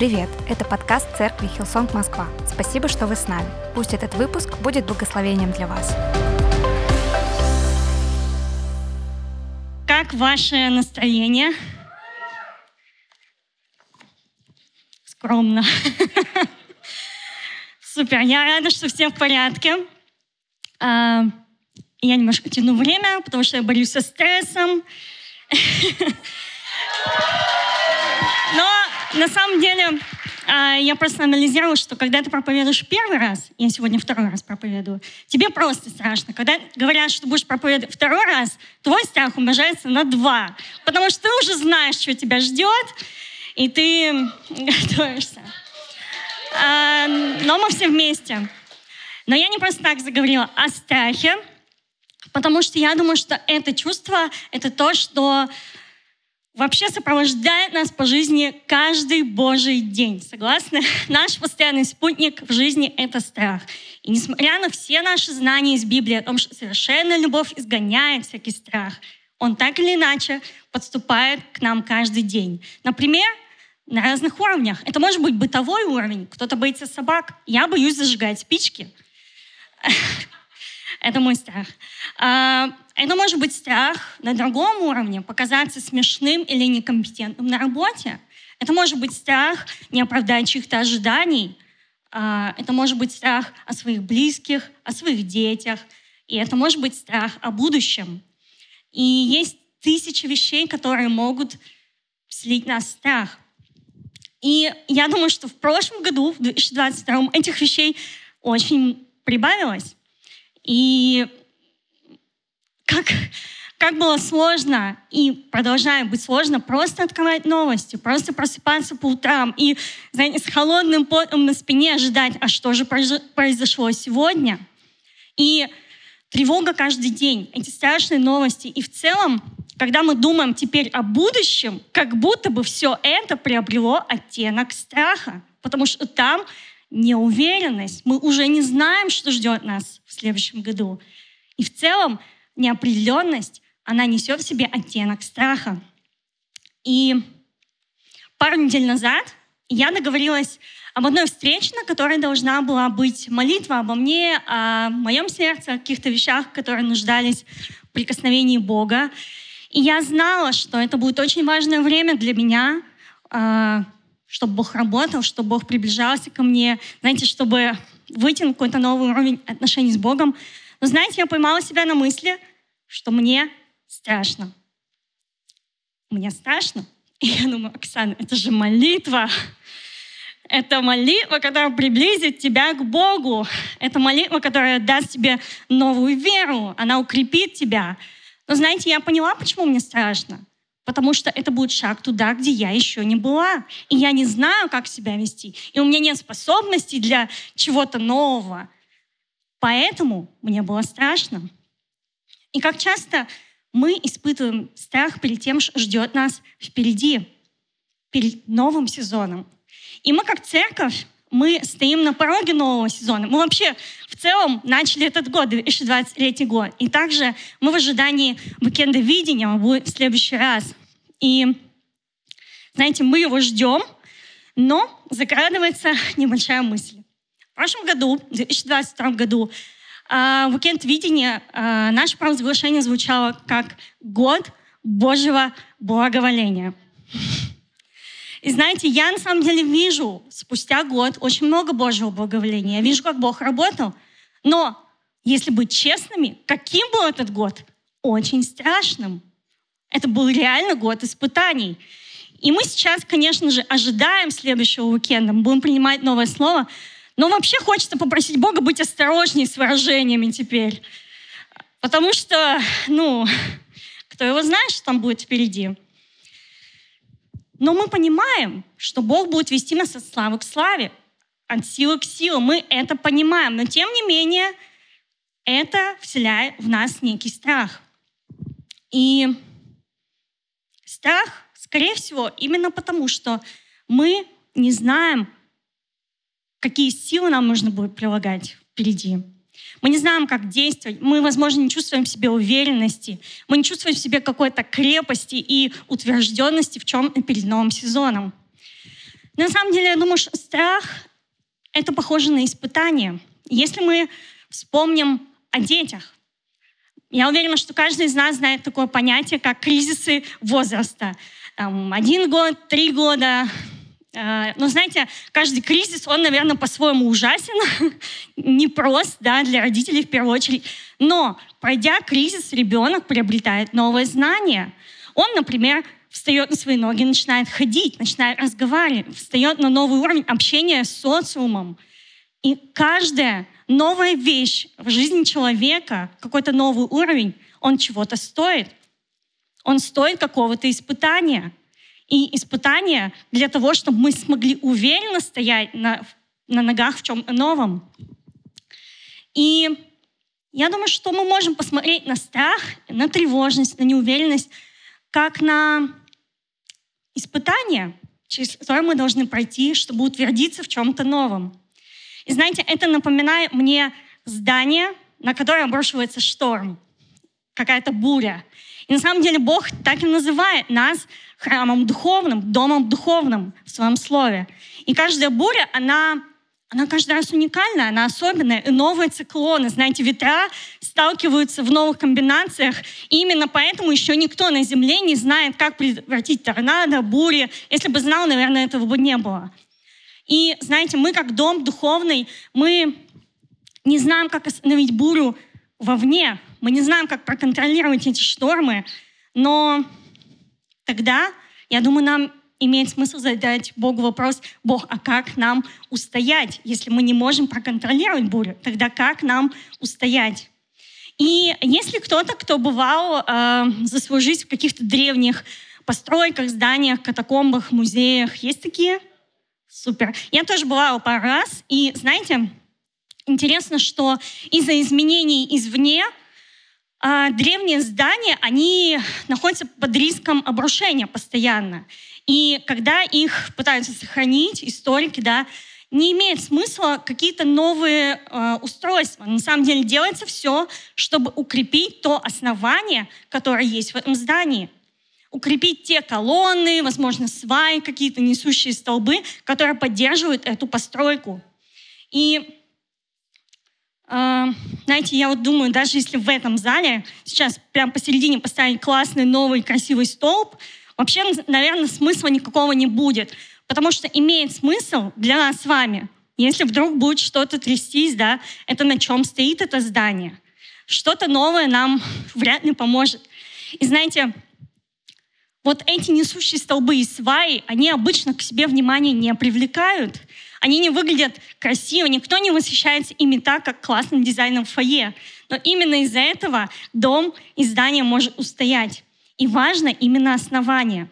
Привет! Это подкаст церкви Hillsong Москва. Спасибо, что вы с нами. Пусть этот выпуск будет благословением для вас. Как ваше настроение? Скромно. Супер, я рада, что все в порядке. А, я немножко тяну время, потому что я борюсь со стрессом. Но на самом деле а, я просто анализировала, что когда ты проповедуешь первый раз, я сегодня второй раз проповедую, тебе просто страшно. Когда говорят, что будешь проповедовать второй раз, твой страх умножается на два, потому что ты уже знаешь, что тебя ждет, и ты готовишься. А, но мы все вместе. Но я не просто так заговорила о страхе, потому что я думаю, что это чувство — это то, что вообще сопровождает нас по жизни каждый Божий день. Согласны? Наш постоянный спутник в жизни — это страх. И несмотря на все наши знания из Библии о том, что совершенная любовь изгоняет всякий страх, он так или иначе подступает к нам каждый день. Например, на разных уровнях. Это может быть бытовой уровень. Кто-то боится собак. Я боюсь зажигать спички. Это мой страх. Это может быть страх на другом уровне, показаться смешным или некомпетентным на работе. Это может быть страх не оправдать чьих-то ожиданий. А, это может быть страх о своих близких, о своих детях. И это может быть страх о будущем. И есть тысячи вещей, которые могут слить нас страх. И я думаю, что в прошлом году, в 2022, этих вещей очень прибавилось. И как, как было сложно и продолжает быть сложно просто открывать новости, просто просыпаться по утрам и, знаете, с холодным потом на спине ожидать, а что же произошло сегодня. И тревога каждый день, эти страшные новости. И в целом, когда мы думаем теперь о будущем, как будто бы все это приобрело оттенок страха, потому что там неуверенность, мы уже не знаем, что ждет нас в следующем году. И в целом неопределенность, она несет в себе оттенок страха. И пару недель назад я договорилась об одной встрече, на которой должна была быть молитва обо мне, о моем сердце, о каких-то вещах, которые нуждались в прикосновении Бога. И я знала, что это будет очень важное время для меня, а, чтобы Бог работал, чтобы Бог приближался ко мне, знаете, чтобы выйти на какой-то новый уровень отношений с Богом. Но знаете, я поймала себя на мысли, что мне страшно. Мне страшно. И я думаю, Оксана, это же молитва. Это молитва, которая приблизит тебя к Богу. Это молитва, которая даст тебе новую веру. Она укрепит тебя. Но знаете, я поняла, почему мне страшно потому что это будет шаг туда, где я еще не была. И я не знаю, как себя вести. И у меня нет способностей для чего-то нового. Поэтому мне было страшно. И как часто мы испытываем страх перед тем, что ждет нас впереди, перед новым сезоном. И мы как церковь, мы стоим на пороге нового сезона. Мы вообще в целом начали этот год, 2023 год. И также мы в ожидании уикенда видения, будет в следующий раз. И, знаете, мы его ждем, но закрадывается небольшая мысль. В прошлом году, в 2022 году, уикенд видения а, наше провозглашение звучало как «Год Божьего благоволения». И знаете, я на самом деле вижу спустя год очень много Божьего благоволения. Я вижу, как Бог работал. Но, если быть честными, каким был этот год? Очень страшным. Это был реально год испытаний. И мы сейчас, конечно же, ожидаем следующего уикенда, мы будем принимать новое слово, но вообще хочется попросить Бога быть осторожнее с выражениями теперь. Потому что, ну, кто его знает, что там будет впереди. Но мы понимаем, что Бог будет вести нас от славы к славе, от силы к силе. Мы это понимаем. Но тем не менее, это вселяет в нас некий страх. И Страх, скорее всего, именно потому, что мы не знаем, какие силы нам нужно будет прилагать впереди. Мы не знаем, как действовать. Мы, возможно, не чувствуем в себе уверенности. Мы не чувствуем в себе какой-то крепости и утвержденности в чем перед новым сезоном. На самом деле, я думаю, что страх — это похоже на испытание. Если мы вспомним о детях, я уверена, что каждый из нас знает такое понятие, как кризисы возраста. Один год, три года. Э, но знаете, каждый кризис, он, наверное, по-своему ужасен, непрост да, для родителей в первую очередь. Но, пройдя кризис, ребенок приобретает новые знания. Он, например, встает на свои ноги, начинает ходить, начинает разговаривать, встает на новый уровень общения с социумом. И каждая новая вещь в жизни человека, какой-то новый уровень, он чего-то стоит. Он стоит какого-то испытания. И испытания для того, чтобы мы смогли уверенно стоять на, на ногах в чем-то новом. И я думаю, что мы можем посмотреть на страх, на тревожность, на неуверенность, как на испытание, через которое мы должны пройти, чтобы утвердиться в чем-то новом. И знаете, это напоминает мне здание, на которое обрушивается шторм, какая-то буря. И на самом деле Бог так и называет нас храмом духовным, домом духовным в своем слове. И каждая буря, она она каждый раз уникальная, она особенная. И новые циклоны, знаете, ветра сталкиваются в новых комбинациях. И именно поэтому еще никто на Земле не знает, как предотвратить торнадо, бури. Если бы знал, наверное, этого бы не было. И, знаете, мы как дом духовный, мы не знаем, как остановить бурю вовне. Мы не знаем, как проконтролировать эти штормы. Но тогда, я думаю, нам имеет смысл задать Богу вопрос, Бог, а как нам устоять, если мы не можем проконтролировать бурю? Тогда как нам устоять? И если кто-то, кто бывал э, за свою жизнь в каких-то древних постройках, зданиях, катакомбах, музеях, есть такие? Супер. Я тоже бывала пару раз, и знаете, интересно, что из-за изменений извне древние здания, они находятся под риском обрушения постоянно. И когда их пытаются сохранить, историки, да, не имеет смысла какие-то новые э, устройства. На самом деле делается все, чтобы укрепить то основание, которое есть в этом здании. Укрепить те колонны, возможно, сваи, какие-то несущие столбы, которые поддерживают эту постройку. И знаете, я вот думаю, даже если в этом зале сейчас прямо посередине поставить классный новый красивый столб, вообще, наверное, смысла никакого не будет. Потому что имеет смысл для нас с вами, если вдруг будет что-то трястись, да, это на чем стоит это здание. Что-то новое нам вряд ли поможет. И знаете, вот эти несущие столбы и сваи, они обычно к себе внимание не привлекают. Они не выглядят красиво, никто не восхищается ими так, как классным дизайном фойе. Но именно из-за этого дом и здание может устоять. И важно именно основание.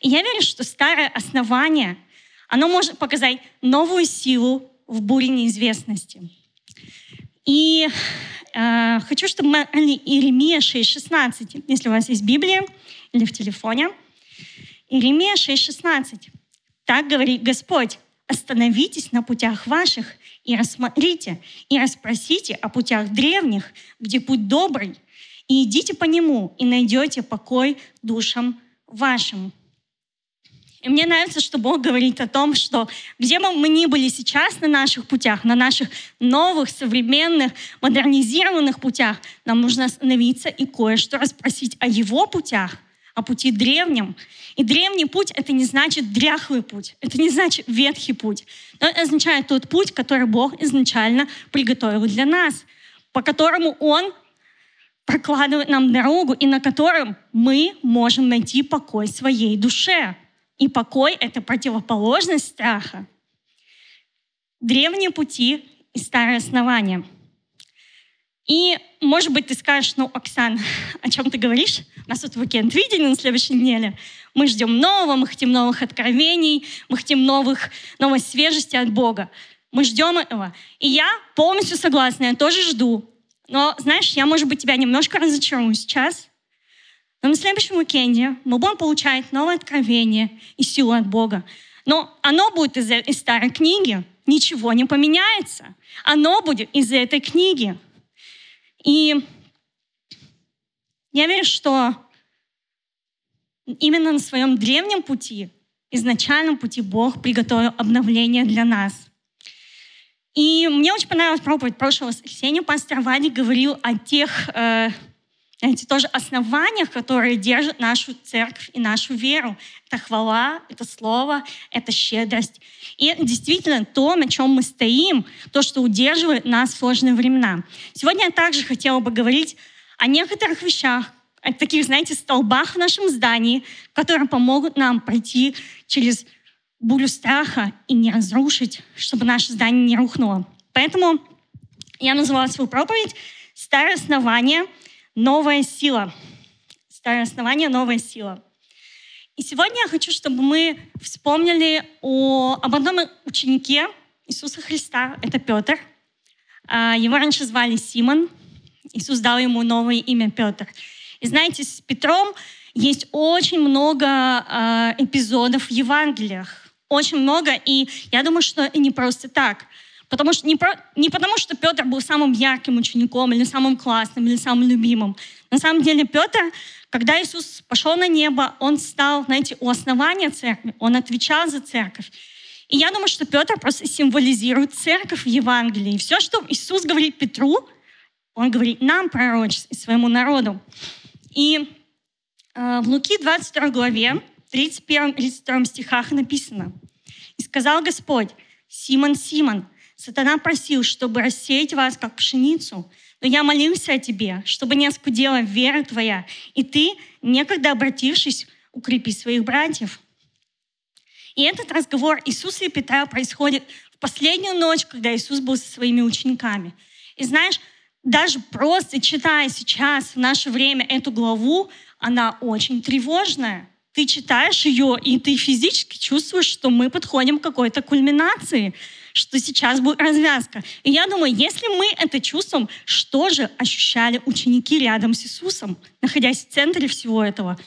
И я верю, что старое основание, оно может показать новую силу в буре неизвестности. И э, хочу, чтобы мы Иеремия 6,16, если у вас есть Библия или в телефоне. Иеремия 6,16. Так говорит Господь, остановитесь на путях ваших и рассмотрите, и расспросите о путях древних, где путь добрый, и идите по нему, и найдете покой душам вашим. И мне нравится, что Бог говорит о том, что где бы мы ни были сейчас на наших путях, на наших новых, современных, модернизированных путях, нам нужно остановиться и кое-что расспросить о Его путях, о пути древнем. И древний путь — это не значит дряхлый путь, это не значит ветхий путь. Но это означает тот путь, который Бог изначально приготовил для нас, по которому Он прокладывает нам дорогу, и на котором мы можем найти покой своей душе. И покой — это противоположность страха. Древние пути и старые основания. И, может быть, ты скажешь, ну, Оксан, о чем ты говоришь? Нас тут уикенд видели на следующей неделе. Мы ждем нового, мы хотим новых откровений, мы хотим новых, новой свежести от Бога. Мы ждем этого. И я полностью согласна, я тоже жду. Но, знаешь, я, может быть, тебя немножко разочарую сейчас. Но на следующем уикенде мы будем получать новое откровение и силу от Бога. Но оно будет из, из старой книги. Ничего не поменяется. Оно будет из этой книги. И я верю, что именно на своем древнем пути изначальном пути Бог приготовил обновление для нас. И мне очень понравилась проповедь прошлого воскресенья. Пастор Вадик говорил о тех, э, знаете, тоже основаниях, которые держат нашу церковь и нашу веру. Это хвала, это слово, это щедрость. И действительно то, на чем мы стоим, то, что удерживает нас в сложные времена. Сегодня я также хотела бы говорить о некоторых вещах, о таких, знаете, столбах в нашем здании, которые помогут нам пройти через бурю страха и не разрушить, чтобы наше здание не рухнуло. Поэтому я назвала свою проповедь «Старое основание, новая сила». Старое основание, новая сила. И сегодня я хочу, чтобы мы вспомнили о, об одном ученике Иисуса Христа. Это Петр. А, его раньше звали Симон. Иисус дал ему новое имя Петр. И знаете, с Петром есть очень много э, эпизодов в Евангелиях. Очень много, и я думаю, что не просто так. Потому что, не, про, не потому, что Петр был самым ярким учеником, или самым классным, или самым любимым. На самом деле Петр, когда Иисус пошел на небо, он стал, знаете, у основания церкви, он отвечал за церковь. И я думаю, что Петр просто символизирует церковь в Евангелии. И все, что Иисус говорит Петру, он говорит нам, пророчестве, своему народу. И э, в Луки 22 главе, 31-32 стихах написано, «И сказал Господь, Симон, Симон, сатана просил, чтобы рассеять вас, как пшеницу, но я молился о тебе, чтобы не оскудела вера твоя, и ты, некогда обратившись, укрепи своих братьев». И этот разговор Иисуса и Петра происходит в последнюю ночь, когда Иисус был со своими учениками. И знаешь, даже просто читая сейчас в наше время эту главу, она очень тревожная. Ты читаешь ее, и ты физически чувствуешь, что мы подходим к какой-то кульминации, что сейчас будет развязка. И я думаю, если мы это чувствуем, что же ощущали ученики рядом с Иисусом, находясь в центре всего этого?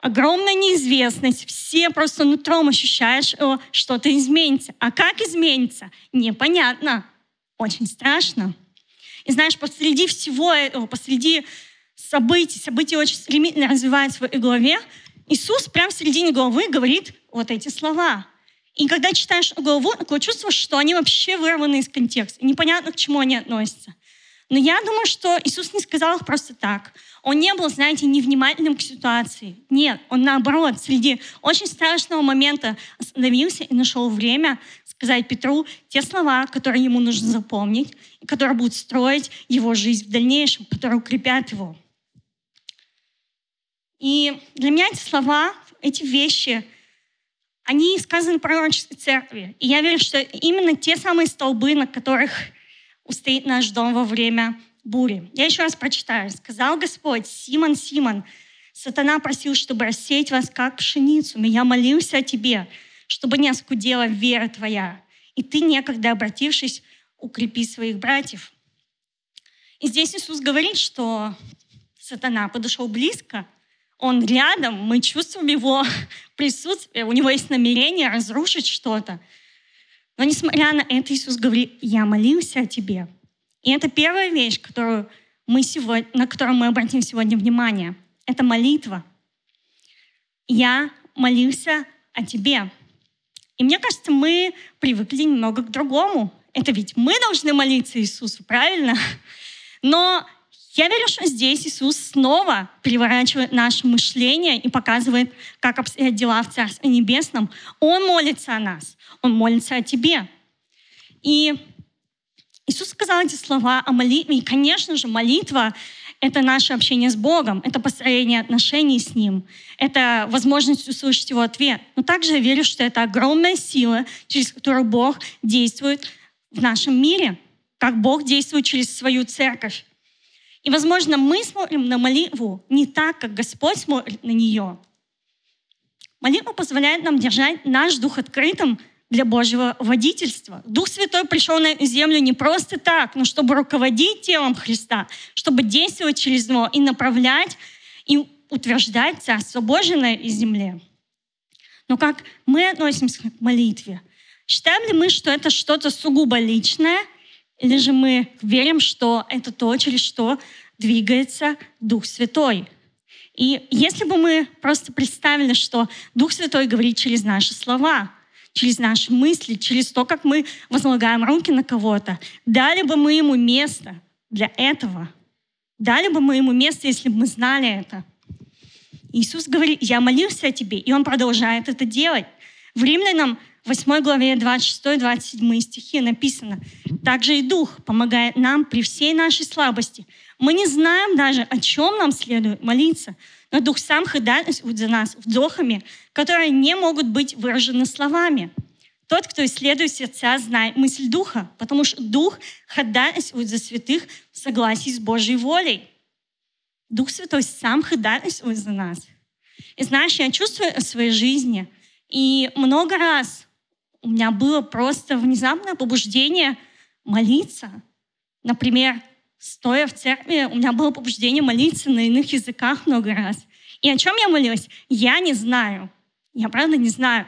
Огромная неизвестность, все просто нутром ощущаешь, что что-то изменится. А как изменится? Непонятно. Очень страшно. И знаешь, посреди всего этого, посреди событий, события очень стремительно развиваются в своей голове, Иисус прямо в середине главы говорит вот эти слова. И когда читаешь главу, такое чувство, что они вообще вырваны из контекста. Непонятно, к чему они относятся. Но я думаю, что Иисус не сказал их просто так. Он не был, знаете, невнимательным к ситуации. Нет, он наоборот, среди очень страшного момента остановился и нашел время сказать Петру те слова, которые ему нужно запомнить, и которые будут строить его жизнь в дальнейшем, которые укрепят его. И для меня эти слова, эти вещи, они сказаны в пророческой церкви. И я верю, что именно те самые столбы, на которых устоит наш дом во время бури. Я еще раз прочитаю. «Сказал Господь, Симон, Симон, сатана просил, чтобы рассеять вас, как пшеницу, но я молился о тебе, чтобы не оскудела вера твоя, и ты, некогда обратившись, укрепи своих братьев». И здесь Иисус говорит, что сатана подошел близко, он рядом, мы чувствуем его присутствие, у него есть намерение разрушить что-то. Но несмотря на это, Иисус говорит, я молился о тебе. И это первая вещь, которую мы сегодня, на которую мы обратим сегодня внимание. Это молитва. Я молился о тебе. И мне кажется, мы привыкли немного к другому. Это ведь мы должны молиться Иисусу, правильно? Но я верю, что здесь Иисус снова переворачивает наше мышление и показывает, как обстоят дела в Царстве Небесном. Он молится о нас. Он молится о тебе. И Иисус сказал эти слова о молитве. И, конечно же, молитва — это наше общение с Богом, это построение отношений с Ним, это возможность услышать Его ответ. Но также я верю, что это огромная сила, через которую Бог действует в нашем мире, как Бог действует через свою церковь. И, возможно, мы смотрим на молитву не так, как Господь смотрит на нее. Молитва позволяет нам держать наш дух открытым для Божьего водительства. Дух Святой пришел на землю не просто так, но чтобы руководить телом Христа, чтобы действовать через него и направлять, и утверждать Царство Божие на земле. Но как мы относимся к молитве? Считаем ли мы, что это что-то сугубо личное, или же мы верим, что это то, через что двигается Дух Святой? И если бы мы просто представили, что Дух Святой говорит через наши слова, через наши мысли, через то, как мы возлагаем руки на кого-то, дали бы мы ему место для этого. Дали бы мы ему место, если бы мы знали это. Иисус говорит, я молился о тебе, и он продолжает это делать. В Римлянам 8 главе 26-27 стихи написано, «Также и Дух помогает нам при всей нашей слабости. Мы не знаем даже, о чем нам следует молиться, но Дух сам ходатайствует за нас вдохами, которые не могут быть выражены словами. Тот, кто исследует сердца, знает мысль Духа, потому что Дух ходатайствует за святых в согласии с Божьей волей. Дух Святой сам ходатайствует за нас. И знаешь, я чувствую в своей жизни, и много раз у меня было просто внезапное побуждение молиться. Например, стоя в церкви, у меня было побуждение молиться на иных языках много раз. И о чем я молилась? Я не знаю. Я правда не знаю.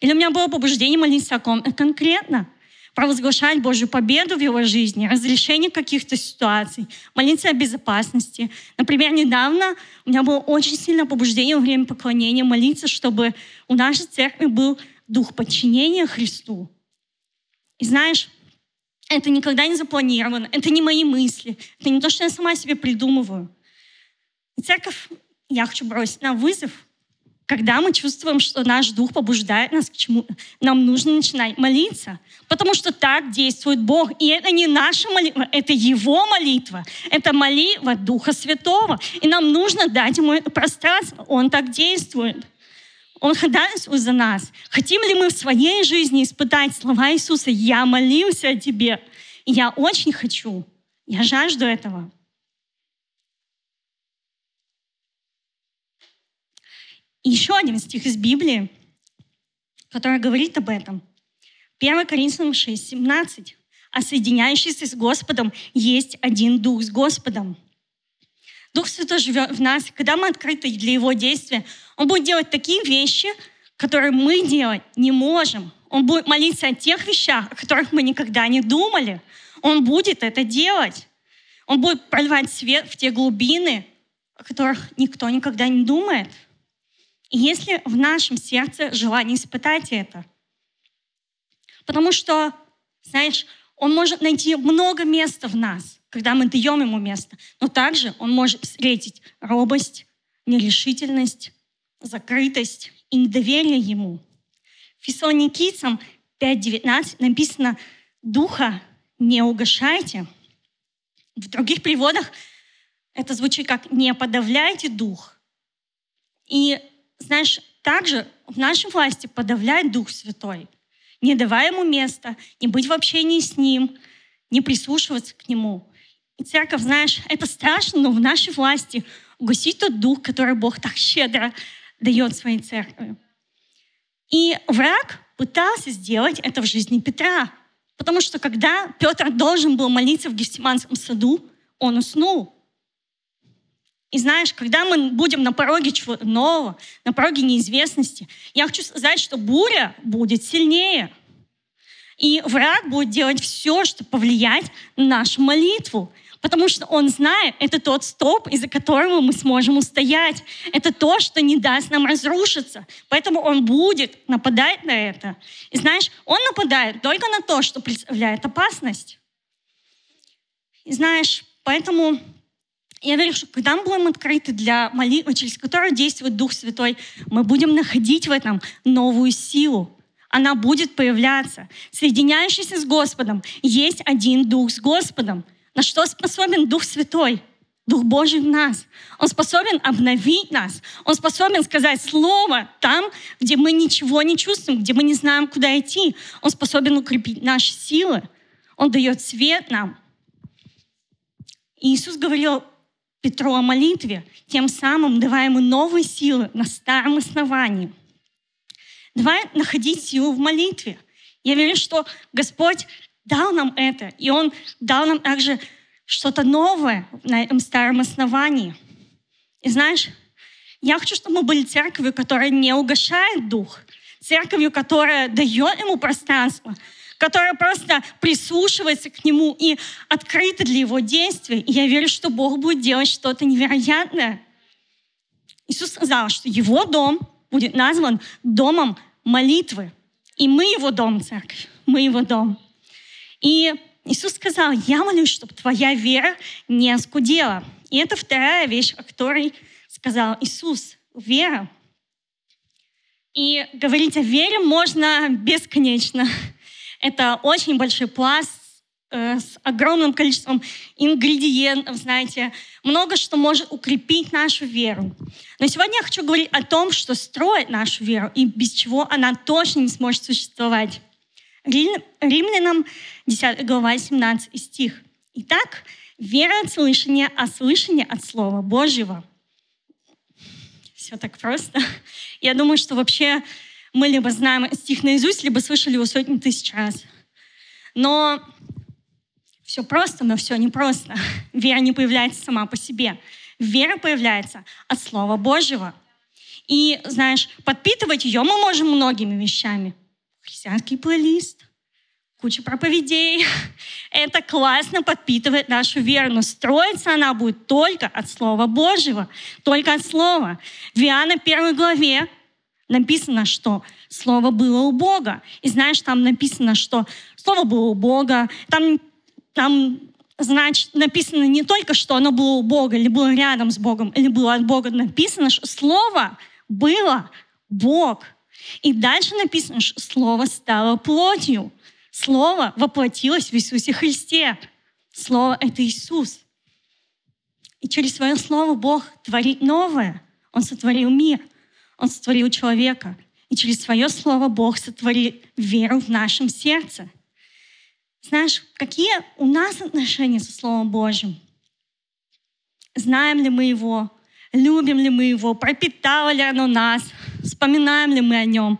Или у меня было побуждение молиться о ком конкретно. Провозглашать Божью победу в его жизни, разрешение каких-то ситуаций, молиться о безопасности. Например, недавно у меня было очень сильное побуждение во время поклонения молиться, чтобы у нашей церкви был дух подчинения Христу. И знаешь, это никогда не запланировано, это не мои мысли, это не то, что я сама себе придумываю. И церковь, я хочу бросить на вызов, когда мы чувствуем, что наш дух побуждает нас к чему, нам нужно начинать молиться, потому что так действует Бог. И это не наша молитва, это Его молитва, это молитва Духа Святого. И нам нужно дать Ему это пространство. Он так действует. Он ходатайствует за нас. Хотим ли мы в своей жизни испытать слова Иисуса «Я молился о тебе». И я очень хочу. Я жажду этого. И еще один стих из Библии, который говорит об этом. 1 Коринфянам 6, 17. «А соединяющийся с Господом есть один Дух с Господом». Дух Святой живет в нас. Когда мы открыты для Его действия, Он будет делать такие вещи, которые мы делать не можем. Он будет молиться о тех вещах, о которых мы никогда не думали. Он будет это делать. Он будет проливать свет в те глубины, о которых никто никогда не думает. И если в нашем сердце желание испытать это, потому что, знаешь, он может найти много места в нас, когда мы даем ему место, но также он может встретить робость, нерешительность, закрытость и недоверие ему. Фессалоникийцам 5.19 написано «Духа не угошайте». В других переводах это звучит как «не подавляйте дух». И, знаешь, также в нашей власти подавлять Дух Святой, не давая ему места, не быть в общении с ним, не прислушиваться к нему. Церковь, знаешь, это страшно, но в нашей власти угасить тот дух, который Бог так щедро дает своей церкви. И враг пытался сделать это в жизни Петра. Потому что когда Петр должен был молиться в Гефсиманском саду, он уснул. И знаешь, когда мы будем на пороге чего-то нового, на пороге неизвестности, я хочу сказать, что буря будет сильнее. И враг будет делать все, чтобы повлиять на нашу молитву. Потому что он знает, это тот стоп, из-за которого мы сможем устоять. Это то, что не даст нам разрушиться. Поэтому он будет нападать на это. И знаешь, он нападает только на то, что представляет опасность. И знаешь, поэтому я верю, что когда мы будем открыты для молитвы, через которую действует Дух Святой, мы будем находить в этом новую силу. Она будет появляться. Соединяющийся с Господом есть один Дух с Господом — на что способен Дух Святой? Дух Божий в нас. Он способен обновить нас. Он способен сказать слово там, где мы ничего не чувствуем, где мы не знаем, куда идти. Он способен укрепить наши силы. Он дает свет нам. Иисус говорил Петру о молитве, тем самым давая ему новые силы на старом основании. Давай находить силу в молитве. Я верю, что Господь дал нам это, и Он дал нам также что-то новое на этом старом основании. И знаешь, я хочу, чтобы мы были церковью, которая не угошает дух, церковью, которая дает ему пространство, которая просто прислушивается к нему и открыта для его действий. И я верю, что Бог будет делать что-то невероятное. Иисус сказал, что его дом будет назван домом молитвы. И мы его дом, церковь, мы его дом. И Иисус сказал, я молюсь, чтобы твоя вера не оскудела. И это вторая вещь, о которой сказал Иисус. Вера. И говорить о вере можно бесконечно. Это очень большой пласт э, с огромным количеством ингредиентов, знаете, много что может укрепить нашу веру. Но сегодня я хочу говорить о том, что строит нашу веру и без чего она точно не сможет существовать. Римлянам 10 глава 17 стих. Итак, вера от слышания, а слышание от Слова Божьего. Все так просто. Я думаю, что вообще мы либо знаем стих наизусть, либо слышали его сотни тысяч раз. Но все просто, но все непросто. Вера не появляется сама по себе. Вера появляется от Слова Божьего. И, знаешь, подпитывать ее мы можем многими вещами. Христианский плейлист, куча проповедей. Это классно подпитывает нашу веру, но строиться она будет только от Слова Божьего, только от Слова. В Иоанна первой главе написано, что Слово было у Бога. И знаешь, там написано, что Слово было у Бога. Там там значит, написано не только, что оно было у Бога, или было рядом с Богом, или было от Бога. Написано, что Слово было Бог. И дальше написано, что Слово стало плотью. Слово воплотилось в Иисусе Христе. Слово — это Иисус. И через свое Слово Бог творит новое. Он сотворил мир. Он сотворил человека. И через свое Слово Бог сотворил веру в нашем сердце — знаешь, какие у нас отношения со Словом Божьим? Знаем ли мы Его? Любим ли мы Его? Пропитало ли оно нас? Вспоминаем ли мы о Нем?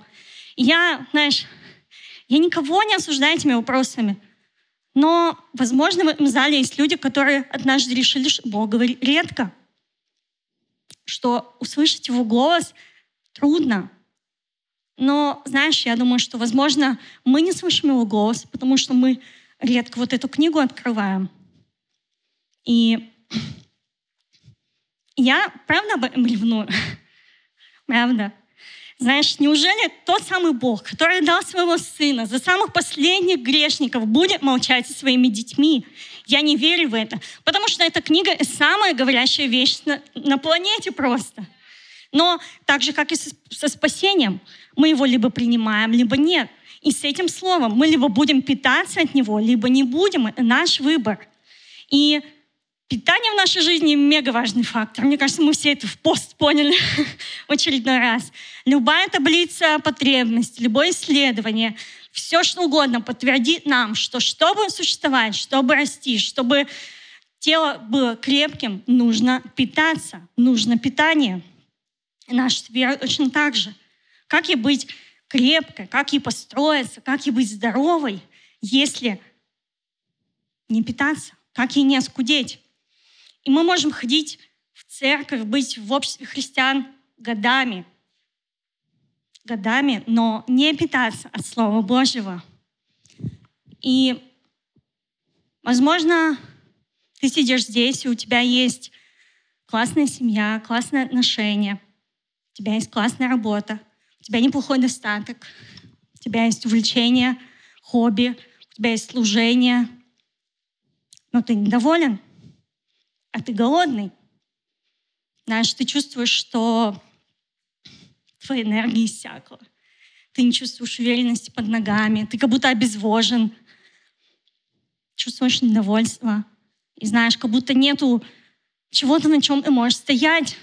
я, знаешь, я никого не осуждаю этими вопросами. Но, возможно, в этом зале есть люди, которые однажды решили, что Бог говорит редко, что услышать Его голос трудно. Но, знаешь, я думаю, что, возможно, мы не слышим Его голос, потому что мы редко вот эту книгу открываем. И я, правда, об этом ревную? правда. Знаешь, неужели тот самый Бог, который дал своего Сына за самых последних грешников, будет молчать со своими детьми? Я не верю в это, потому что эта книга — самая говорящая вещь на, на планете просто. Но так же, как и со, со спасением, мы его либо принимаем, либо нет. И с этим словом мы либо будем питаться от него, либо не будем. Это наш выбор. И питание в нашей жизни мега важный фактор. Мне кажется, мы все это в пост поняли в очередной раз. Любая таблица потребностей, любое исследование, все что угодно подтвердит нам, что чтобы существовать, чтобы расти, чтобы тело было крепким, нужно питаться, нужно питание. И наша вера точно так же. Как и быть крепкой, как ей построиться, как ей быть здоровой, если не питаться, как ей не оскудеть. И мы можем ходить в церковь, быть в обществе христиан годами, годами, но не питаться от Слова Божьего. И, возможно, ты сидишь здесь, и у тебя есть классная семья, классные отношения, у тебя есть классная работа, у тебя неплохой достаток, у тебя есть увлечение, хобби, у тебя есть служение, но ты недоволен, а ты голодный. Знаешь, ты чувствуешь, что твоя энергия иссякла. Ты не чувствуешь уверенности под ногами, ты как будто обезвожен, чувствуешь недовольство. И знаешь, как будто нету чего-то, на чем ты можешь стоять.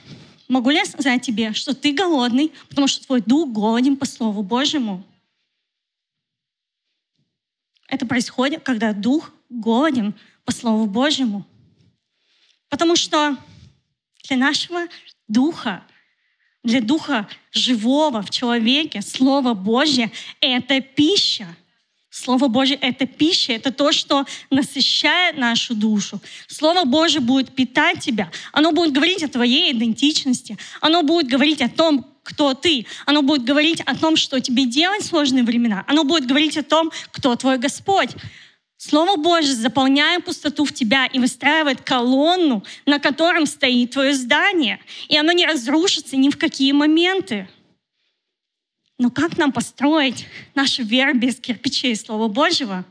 Могу ли я сказать тебе, что ты голодный, потому что твой дух голоден по Слову Божьему? Это происходит, когда дух голоден по Слову Божьему. Потому что для нашего духа, для духа живого в человеке, Слово Божье — это пища — Слово Божье — это пища, это то, что насыщает нашу душу. Слово Божье будет питать тебя. Оно будет говорить о твоей идентичности. Оно будет говорить о том, кто ты. Оно будет говорить о том, что тебе делать в сложные времена. Оно будет говорить о том, кто твой Господь. Слово Божье заполняет пустоту в тебя и выстраивает колонну, на котором стоит твое здание. И оно не разрушится ни в какие моменты. Но как нам построить нашу веру без кирпичей Слова Божьего?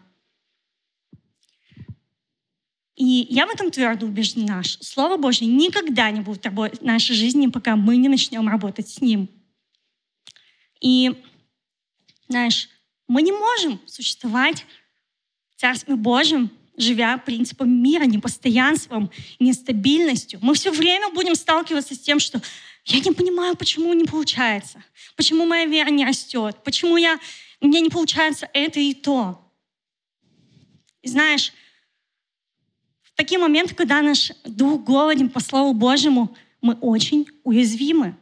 И я в этом твердо убеждена. Слово Божье никогда не будет работать в нашей жизни, пока мы не начнем работать с Ним. И, знаешь, мы не можем существовать Царстве Божьем, живя принципом мира, непостоянством, нестабильностью. Мы все время будем сталкиваться с тем, что я не понимаю, почему не получается, почему моя вера не растет, почему я, меня не получается это и то. И знаешь, в такие моменты, когда наш дух голоден по Слову Божьему, мы очень уязвимы.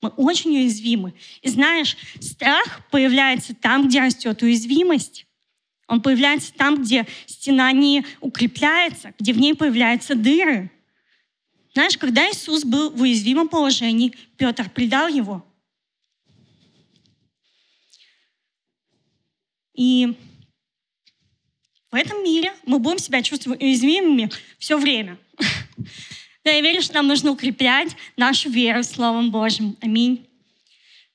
Мы очень уязвимы. И знаешь, страх появляется там, где растет уязвимость. Он появляется там, где стена не укрепляется, где в ней появляются дыры. Знаешь, когда Иисус был в уязвимом положении, Петр предал его. И в этом мире мы будем себя чувствовать уязвимыми все время. Но я верю, что нам нужно укреплять нашу веру Словом Божьим. Аминь.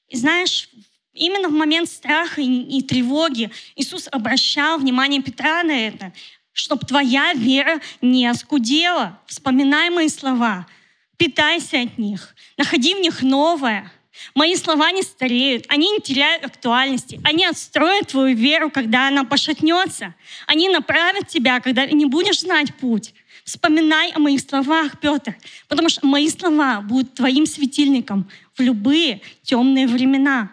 И знаешь, именно в момент страха и, тревоги Иисус обращал внимание Петра на это, чтобы твоя вера не оскудела. Вспоминай мои слова, питайся от них, находи в них новое. Мои слова не стареют, они не теряют актуальности, они отстроят твою веру, когда она пошатнется. Они направят тебя, когда не будешь знать путь. Вспоминай о моих словах, Петр, потому что мои слова будут твоим светильником в любые темные времена.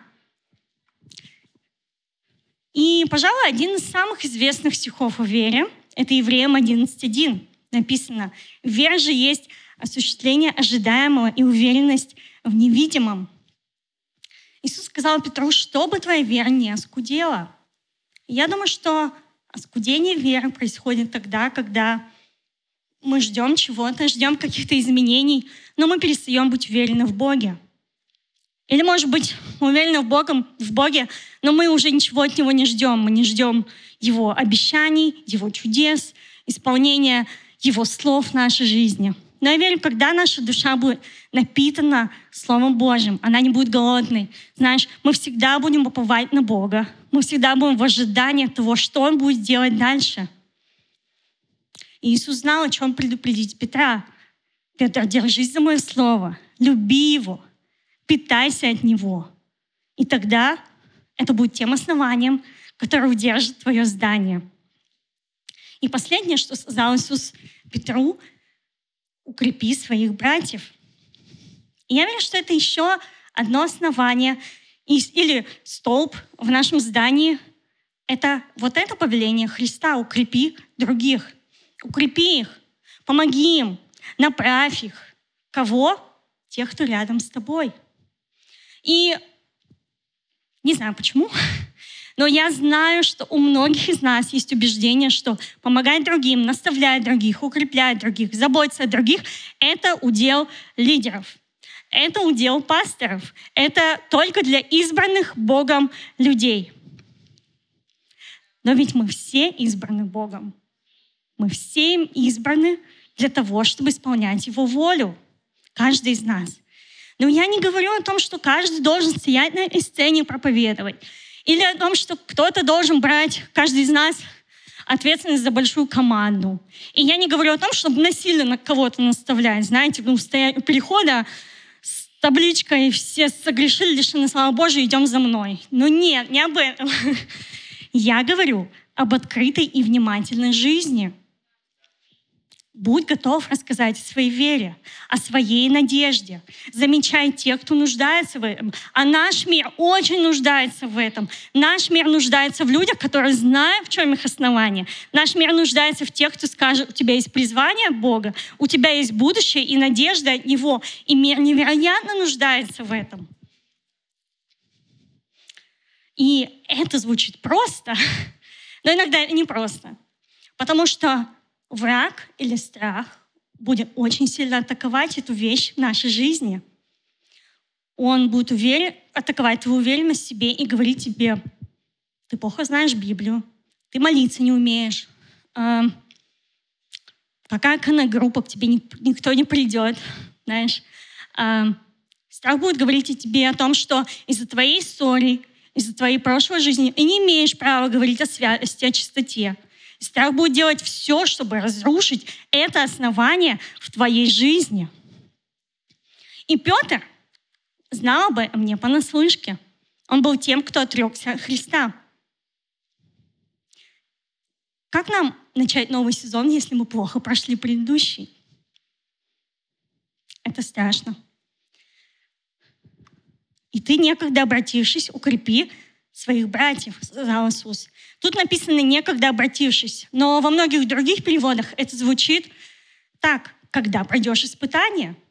И, пожалуй, один из самых известных стихов о вере — это Евреям 11.1. Написано, «Вера же есть осуществление ожидаемого и уверенность в невидимом». Иисус сказал Петру, чтобы твоя вера не оскудела. я думаю, что оскудение веры происходит тогда, когда мы ждем чего-то, ждем каких-то изменений, но мы перестаем быть уверены в Боге. Или, может быть, уверены в, Богом, в Боге, но мы уже ничего от Него не ждем. Мы не ждем Его обещаний, Его чудес, исполнения Его слов в нашей жизни. Но я верю, когда наша душа будет напитана Словом Божьим, она не будет голодной. Знаешь, мы всегда будем уповать на Бога. Мы всегда будем в ожидании того, что Он будет делать дальше. И Иисус знал, о чем предупредить Петра. Петр, держись за мое слово, люби его, питайся от него. И тогда это будет тем основанием, которое удержит твое здание. И последнее, что сказал Иисус Петру, укрепи своих братьев. И я верю, что это еще одно основание или столб в нашем здании. Это вот это повеление Христа, укрепи других, укрепи их, помоги им, направь их. Кого? Тех, кто рядом с тобой. И не знаю почему, но я знаю, что у многих из нас есть убеждение, что помогать другим, наставлять других, укреплять других, заботиться о других — это удел лидеров. Это удел пасторов. Это только для избранных Богом людей. Но ведь мы все избраны Богом. Мы все им избраны для того, чтобы исполнять Его волю. Каждый из нас. Но я не говорю о том, что каждый должен стоять на сцене и проповедовать. Или о том, что кто-то должен брать, каждый из нас, ответственность за большую команду. И я не говорю о том, чтобы насильно на кого-то наставлять. Знаете, ну, стоять у перехода с табличкой «Все согрешили, лишены слава Божия, идем за мной». Но нет, не об этом. Я говорю об открытой и внимательной жизни – Будь готов рассказать о своей вере, о своей надежде. Замечай тех, кто нуждается в этом. А наш мир очень нуждается в этом. Наш мир нуждается в людях, которые знают, в чем их основание. Наш мир нуждается в тех, кто скажет, у тебя есть призвание Бога, у тебя есть будущее и надежда от Него. И мир невероятно нуждается в этом. И это звучит просто, но иногда не просто. Потому что враг или страх будет очень сильно атаковать эту вещь в нашей жизни. Он будет уверен, атаковать твою уверенность в себе и говорить тебе, ты плохо знаешь Библию, ты молиться не умеешь, э, какая группа к тебе никто не придет, знаешь. Э, страх будет говорить тебе о том, что из-за твоей истории, из-за твоей прошлой жизни ты не имеешь права говорить о святости, о чистоте. Страх будет делать все, чтобы разрушить это основание в твоей жизни. И Петр знал бы мне понаслышке. Он был тем, кто отрекся от Христа. Как нам начать новый сезон, если мы плохо прошли предыдущий? Это страшно. И ты, некогда обратившись, укрепи своих братьев, сказал Иисус. Тут написано «некогда обратившись», но во многих других переводах это звучит так, когда пройдешь испытание –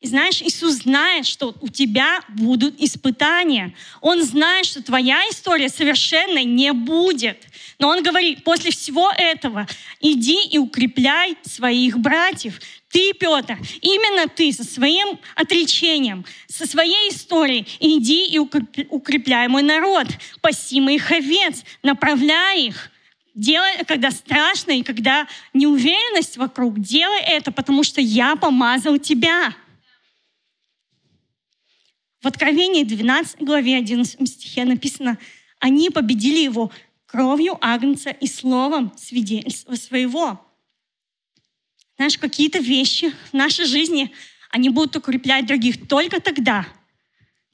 и знаешь, Иисус знает, что у тебя будут испытания. Он знает, что твоя история совершенно не будет. Но Он говорит, после всего этого иди и укрепляй своих братьев. Ты, Петр, именно ты со своим отречением, со своей историей, иди и укрепляй мой народ, паси моих овец, направляй их. Делай, когда страшно и когда неуверенность вокруг, делай это, потому что я помазал тебя. В Откровении 12 главе 11 стихе написано, они победили его кровью Агнца и словом свидетельства своего. Знаешь, какие-то вещи в нашей жизни, они будут укреплять других только тогда,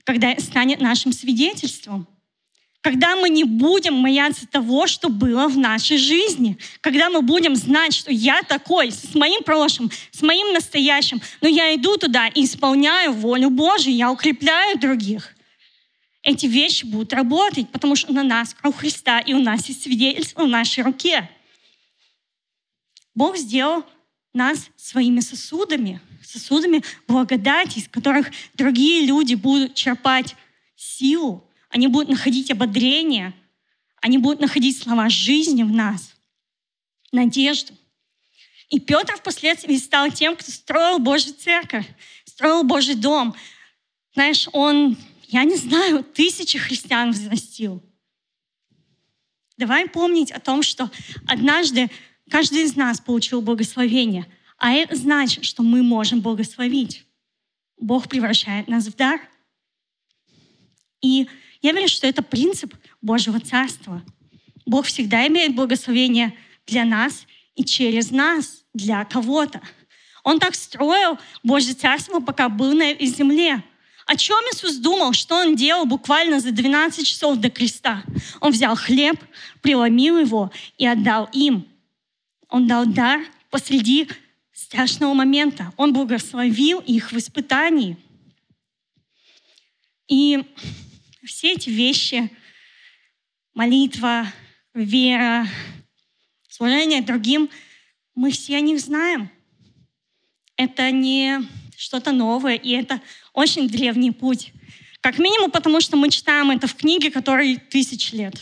когда станет нашим свидетельством когда мы не будем бояться того, что было в нашей жизни, когда мы будем знать, что я такой, с моим прошлым, с моим настоящим, но я иду туда и исполняю волю Божию, я укрепляю других. Эти вещи будут работать, потому что на нас кровь Христа, и у нас есть свидетельство в нашей руке. Бог сделал нас своими сосудами, сосудами благодати, из которых другие люди будут черпать силу, они будут находить ободрение, они будут находить слова жизни в нас, надежду. И Петр впоследствии стал тем, кто строил Божью церковь, строил Божий дом. Знаешь, он, я не знаю, тысячи христиан взрастил. Давай помнить о том, что однажды каждый из нас получил благословение, а это значит, что мы можем благословить. Бог превращает нас в дар. И я верю, что это принцип Божьего Царства. Бог всегда имеет благословение для нас и через нас, для кого-то. Он так строил Божье Царство, пока был на земле. О чем Иисус думал, что Он делал буквально за 12 часов до креста? Он взял хлеб, преломил его и отдал им. Он дал дар посреди страшного момента. Он благословил их в испытании. И все эти вещи, молитва, вера, служение другим, мы все о них знаем. Это не что-то новое, и это очень древний путь. Как минимум, потому что мы читаем это в книге, которой тысяч лет.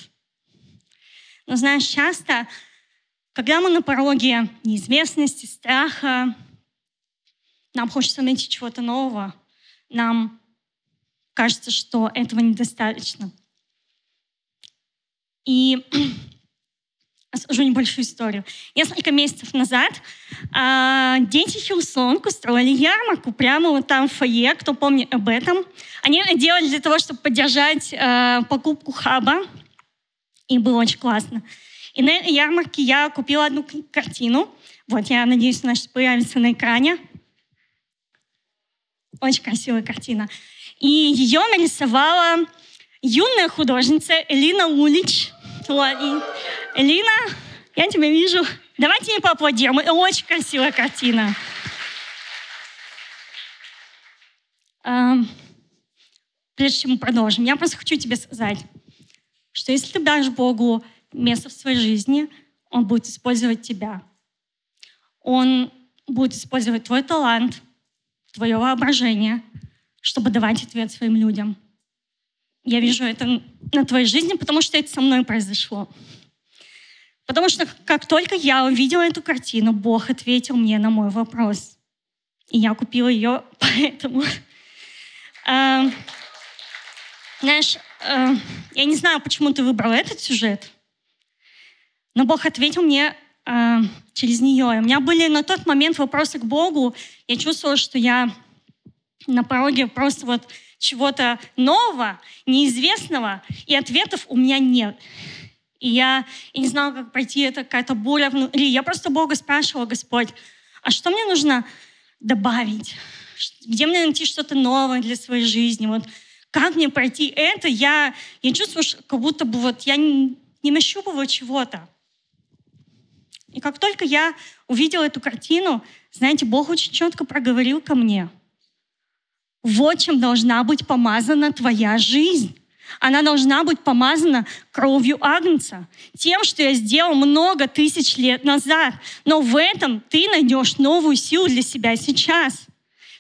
Но знаешь, часто, когда мы на пороге неизвестности, страха, нам хочется найти чего-то нового, нам кажется, что этого недостаточно. И расскажу небольшую историю. Несколько месяцев назад э, дети Hillsong устроили ярмарку прямо вот там в фойе, кто помнит об этом. Они делали для того, чтобы поддержать э, покупку хаба, и было очень классно. И на этой ярмарке я купила одну картину. Вот, я надеюсь, она сейчас появится на экране. Очень красивая картина. И ее нарисовала юная художница Элина Улич. Элина, я тебя вижу. Давайте ей поаплодируем. Очень красивая картина. Прежде чем мы продолжим, я просто хочу тебе сказать, что если ты дашь Богу место в своей жизни, Он будет использовать тебя. Он будет использовать твой талант, твое воображение – чтобы давать ответ своим людям. Я вижу это на твоей жизни, потому что это со мной произошло. Потому что как только я увидела эту картину, Бог ответил мне на мой вопрос. И я купила ее поэтому. А, знаешь, а, я не знаю, почему ты выбрал этот сюжет, Но Бог ответил мне э, через нее. У меня были на тот момент вопросы к Богу. Я чувствовала, что я на пороге просто вот чего-то нового, неизвестного, и ответов у меня нет. И я, я не знала, как пройти это, какая-то буря внутри. Я просто Бога спрашивала, Господь, а что мне нужно добавить? Где мне найти что-то новое для своей жизни? Вот как мне пройти это? Я, я чувствую, как будто бы вот я не, не нащупываю чего-то. И как только я увидела эту картину, знаете, Бог очень четко проговорил ко мне. Вот чем должна быть помазана твоя жизнь. Она должна быть помазана кровью Агнца, тем, что я сделал много тысяч лет назад. Но в этом ты найдешь новую силу для себя сейчас.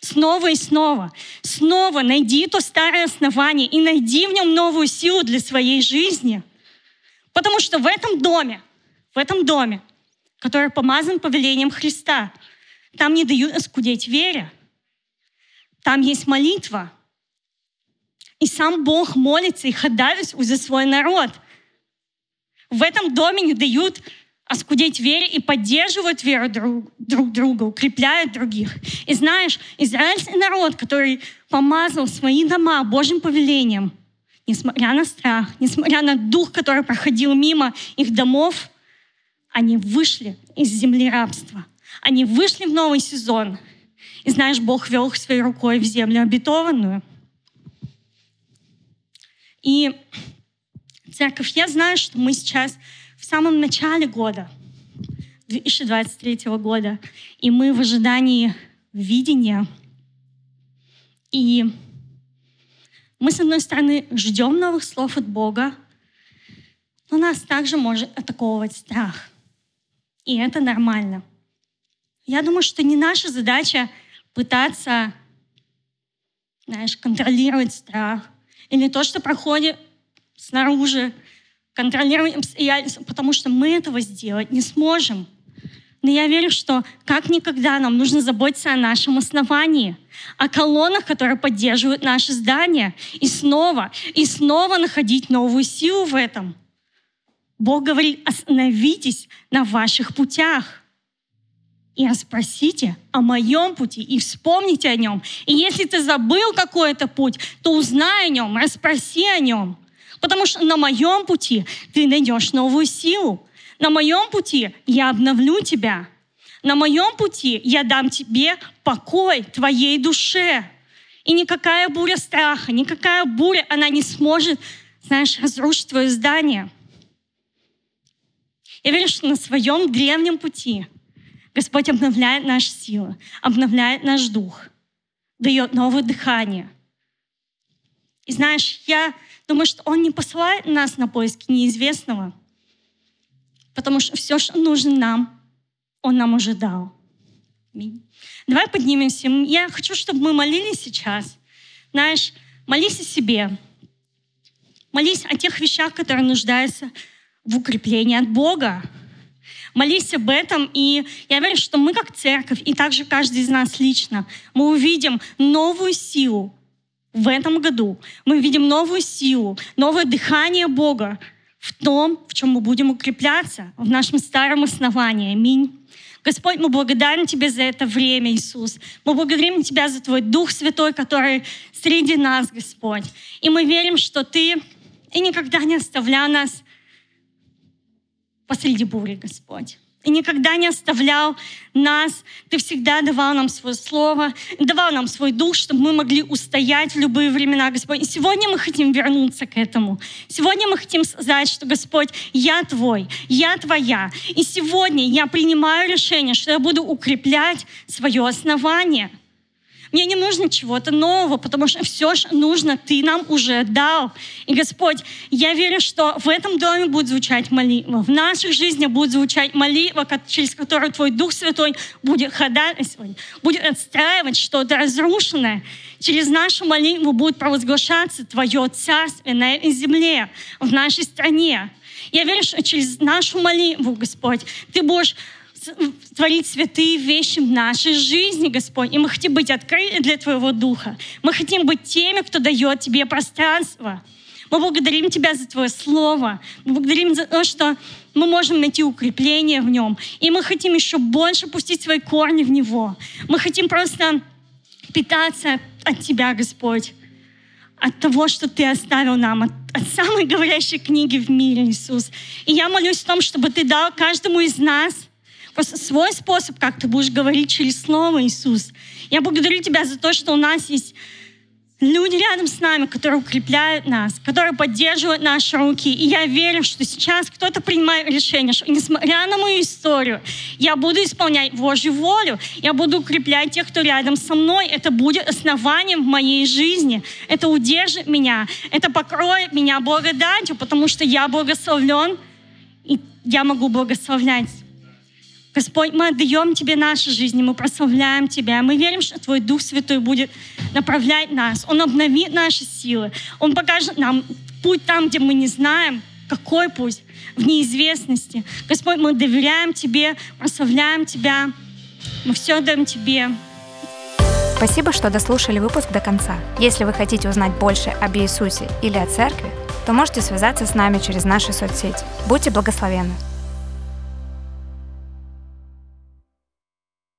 Снова и снова. Снова найди то старое основание и найди в нем новую силу для своей жизни. Потому что в этом доме, в этом доме, который помазан повелением Христа, там не дают оскудеть вере. Там есть молитва – и сам Бог молится и ходатайствует за свой народ. В этом доме не дают оскудеть вере и поддерживают веру друг, друг друга, укрепляют других. И знаешь, израильский народ, который помазал свои дома Божьим повелением, несмотря на страх, несмотря на дух, который проходил мимо их домов, они вышли из земли рабства. Они вышли в новый сезон. И знаешь, Бог вел их своей рукой в землю обетованную. И церковь, я знаю, что мы сейчас в самом начале года, 2023 года, и мы в ожидании видения. И мы, с одной стороны, ждем новых слов от Бога, но нас также может атаковывать страх. И это нормально. Я думаю, что не наша задача пытаться, знаешь, контролировать страх, или то, что проходит снаружи, контролируем обстоятельства, потому что мы этого сделать не сможем. Но я верю, что как никогда нам нужно заботиться о нашем основании, о колоннах, которые поддерживают наше здание, и снова, и снова находить новую силу в этом. Бог говорит, остановитесь на ваших путях и расспросите о моем пути и вспомните о нем. И если ты забыл какой-то путь, то узнай о нем, расспроси о нем. Потому что на моем пути ты найдешь новую силу. На моем пути я обновлю тебя. На моем пути я дам тебе покой твоей душе. И никакая буря страха, никакая буря, она не сможет, знаешь, разрушить твое здание. Я верю, что на своем древнем пути – Господь обновляет наши силы, обновляет наш дух, дает новое дыхание. И знаешь, я думаю, что Он не посылает нас на поиски неизвестного, потому что все, что нужно нам, Он нам уже дал. Давай поднимемся. Я хочу, чтобы мы молились сейчас. Знаешь, молись о себе. Молись о тех вещах, которые нуждаются в укреплении от Бога. Молись об этом, и я верю, что мы как церковь, и также каждый из нас лично, мы увидим новую силу в этом году. Мы увидим новую силу, новое дыхание Бога в том, в чем мы будем укрепляться, в нашем старом основании. Аминь. Господь, мы благодарим Тебе за это время, Иисус. Мы благодарим Тебя за Твой Дух Святой, который среди нас, Господь. И мы верим, что Ты и никогда не оставлял нас посреди бури, Господь. И никогда не оставлял нас. Ты всегда давал нам свое слово, давал нам свой дух, чтобы мы могли устоять в любые времена, Господь. И сегодня мы хотим вернуться к этому. Сегодня мы хотим сказать, что, Господь, я Твой, я Твоя. И сегодня я принимаю решение, что я буду укреплять свое основание — мне не нужно чего-то нового, потому что все, что нужно, Ты нам уже дал. И, Господь, я верю, что в этом доме будет звучать молитва, в наших жизнях будет звучать молитва, через которую Твой Дух Святой будет ходатайствовать, будет отстраивать что-то разрушенное. Через нашу молитву будет провозглашаться Твое Царствие на этой земле, в нашей стране. Я верю, что через нашу молитву, Господь, Ты будешь творить святые вещи в нашей жизни, Господь. И мы хотим быть открыты для Твоего Духа. Мы хотим быть теми, кто дает Тебе пространство. Мы благодарим Тебя за Твое Слово. Мы благодарим за то, что мы можем найти укрепление в нем. И мы хотим еще больше пустить свои корни в него. Мы хотим просто питаться от Тебя, Господь от того, что Ты оставил нам, от, от самой говорящей книги в мире, Иисус. И я молюсь о том, чтобы Ты дал каждому из нас свой способ, как Ты будешь говорить через Слово, Иисус. Я благодарю Тебя за то, что у нас есть люди рядом с нами, которые укрепляют нас, которые поддерживают наши руки. И я верю, что сейчас кто-то принимает решение, что несмотря на мою историю, я буду исполнять Божью волю, я буду укреплять тех, кто рядом со мной. Это будет основанием в моей жизни. Это удержит меня, это покроет меня благодатью, потому что я благословлен, и я могу благословлять Господь, мы отдаем Тебе наши жизни, мы прославляем Тебя. Мы верим, что Твой Дух Святой будет направлять нас. Он обновит наши силы. Он покажет нам путь там, где мы не знаем, какой путь, в неизвестности. Господь, мы доверяем Тебе, прославляем Тебя. Мы все отдаем Тебе. Спасибо, что дослушали выпуск до конца. Если вы хотите узнать больше об Иисусе или о Церкви, то можете связаться с нами через наши соцсети. Будьте благословенны!